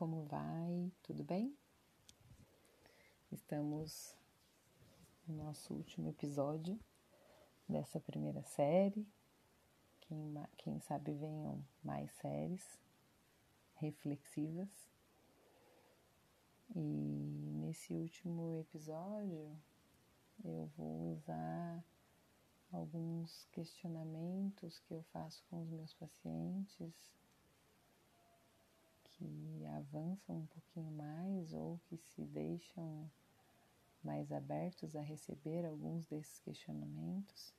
como vai? Tudo bem? Estamos no nosso último episódio dessa primeira série. Quem, quem sabe venham mais séries reflexivas. E nesse último episódio eu vou usar alguns questionamentos que eu faço com os meus pacientes que avançam um pouquinho mais ou que se deixam mais abertos a receber alguns desses questionamentos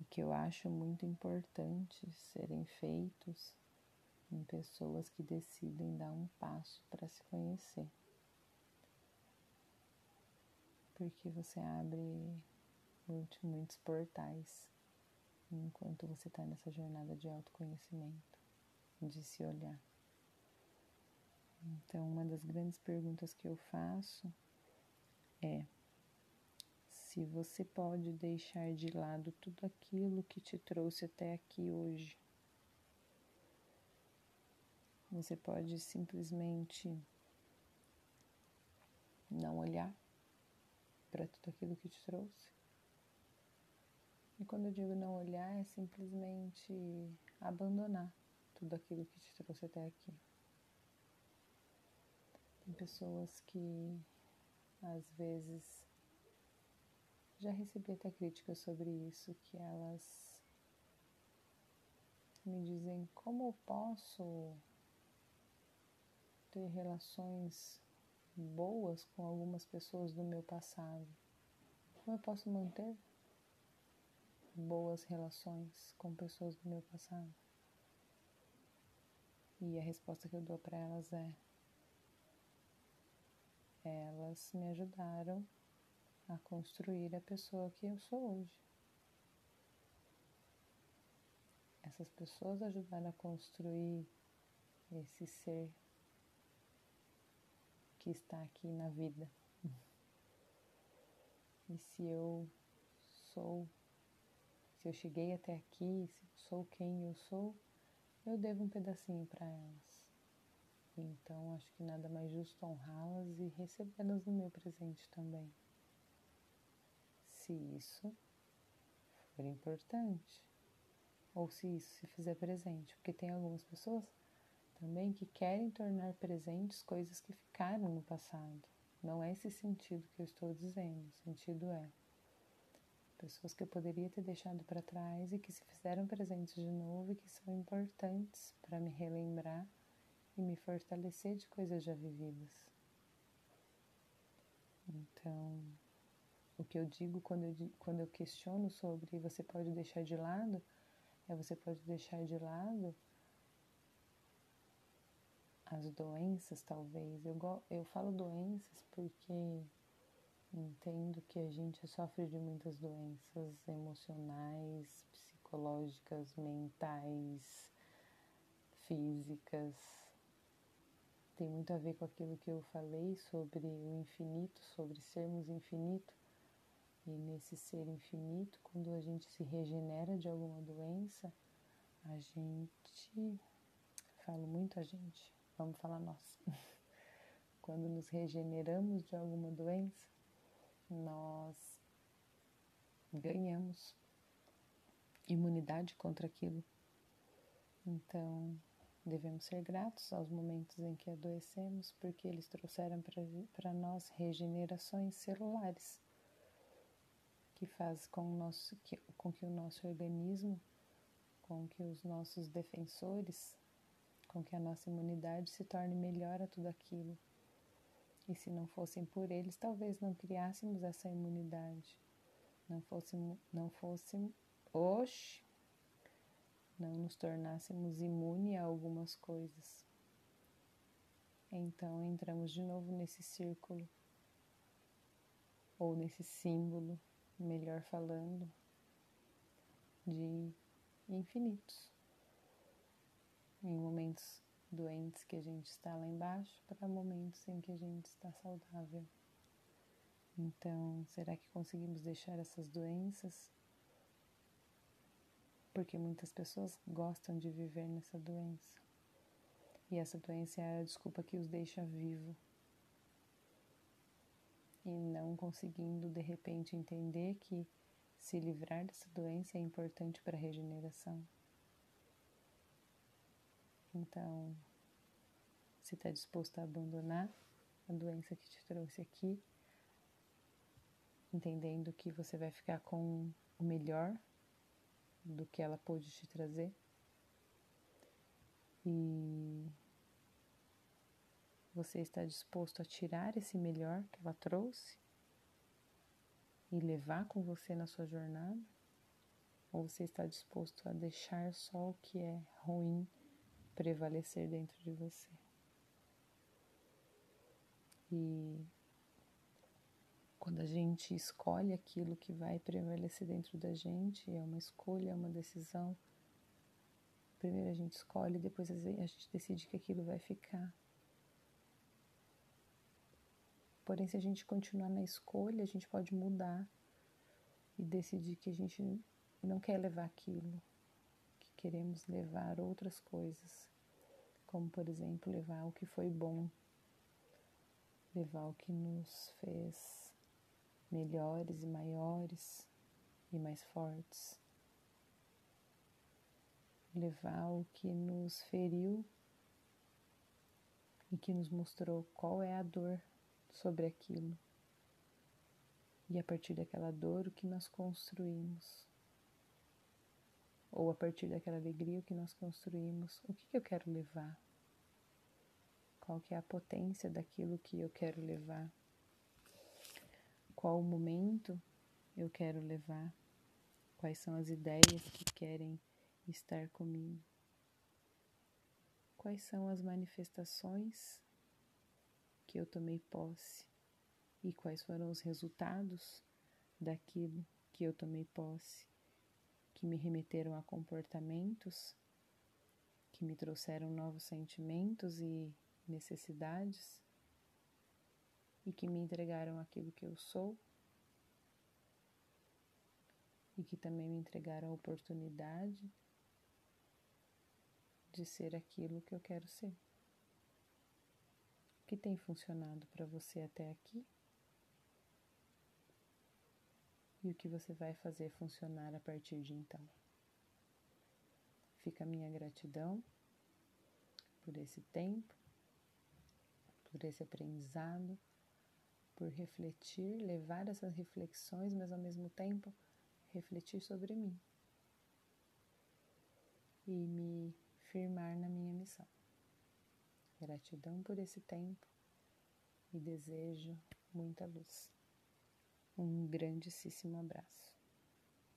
e que eu acho muito importante serem feitos em pessoas que decidem dar um passo para se conhecer. Porque você abre muitos portais enquanto você está nessa jornada de autoconhecimento, de se olhar. Então, uma das grandes perguntas que eu faço é se você pode deixar de lado tudo aquilo que te trouxe até aqui hoje. Você pode simplesmente não olhar para tudo aquilo que te trouxe. E quando eu digo não olhar, é simplesmente abandonar tudo aquilo que te trouxe até aqui. Pessoas que às vezes já recebi até críticas sobre isso, que elas me dizem como eu posso ter relações boas com algumas pessoas do meu passado. Como eu posso manter boas relações com pessoas do meu passado? E a resposta que eu dou para elas é: elas me ajudaram a construir a pessoa que eu sou hoje. Essas pessoas ajudaram a construir esse ser que está aqui na vida. E se eu sou, se eu cheguei até aqui, se eu sou quem eu sou, eu devo um pedacinho para elas. Então, acho que nada mais justo honrá-las e recebê-las no meu presente também. Se isso for importante, ou se isso se fizer presente, porque tem algumas pessoas também que querem tornar presentes coisas que ficaram no passado. Não é esse sentido que eu estou dizendo, o sentido é pessoas que eu poderia ter deixado para trás e que se fizeram presentes de novo e que são importantes para me relembrar e me fortalecer de coisas já vividas. Então, o que eu digo quando eu, quando eu questiono sobre você pode deixar de lado, é você pode deixar de lado as doenças, talvez. Eu, eu falo doenças porque entendo que a gente sofre de muitas doenças emocionais, psicológicas, mentais, físicas, tem muito a ver com aquilo que eu falei sobre o infinito, sobre sermos infinito. E nesse ser infinito, quando a gente se regenera de alguma doença, a gente. Falo muito a gente, vamos falar nós. quando nos regeneramos de alguma doença, nós ganhamos imunidade contra aquilo. Então, Devemos ser gratos aos momentos em que adoecemos, porque eles trouxeram para nós regenerações celulares, que faz com, nosso, que, com que o nosso organismo, com que os nossos defensores, com que a nossa imunidade se torne melhor a tudo aquilo. E se não fossem por eles, talvez não criássemos essa imunidade, não fôssemos, não fôssemos, oxe, não nos tornássemos imune a algumas coisas. Então entramos de novo nesse círculo, ou nesse símbolo, melhor falando, de infinitos. Em momentos doentes que a gente está lá embaixo, para momentos em que a gente está saudável. Então, será que conseguimos deixar essas doenças porque muitas pessoas gostam de viver nessa doença. E essa doença é a desculpa que os deixa vivo. E não conseguindo de repente entender que se livrar dessa doença é importante para a regeneração. Então, se está disposto a abandonar a doença que te trouxe aqui, entendendo que você vai ficar com o melhor do que ela pôde te trazer. E você está disposto a tirar esse melhor que ela trouxe e levar com você na sua jornada? Ou você está disposto a deixar só o que é ruim prevalecer dentro de você? E quando a gente escolhe aquilo que vai prevalecer dentro da gente, é uma escolha, é uma decisão. Primeiro a gente escolhe, depois a gente decide que aquilo vai ficar. Porém, se a gente continuar na escolha, a gente pode mudar e decidir que a gente não quer levar aquilo, que queremos levar outras coisas, como por exemplo, levar o que foi bom levar o que nos fez melhores e maiores e mais fortes, levar o que nos feriu e que nos mostrou qual é a dor sobre aquilo. E a partir daquela dor, o que nós construímos. Ou a partir daquela alegria, o que nós construímos. O que, que eu quero levar? qual que é a potência daquilo que eu quero levar, qual momento eu quero levar, quais são as ideias que querem estar comigo, quais são as manifestações que eu tomei posse e quais foram os resultados daquilo que eu tomei posse, que me remeteram a comportamentos que me trouxeram novos sentimentos e necessidades e que me entregaram aquilo que eu sou e que também me entregaram a oportunidade de ser aquilo que eu quero ser. O que tem funcionado para você até aqui? E o que você vai fazer funcionar a partir de então? Fica a minha gratidão por esse tempo por esse aprendizado, por refletir, levar essas reflexões, mas ao mesmo tempo refletir sobre mim e me firmar na minha missão. Gratidão por esse tempo e desejo muita luz. Um grandíssimo abraço.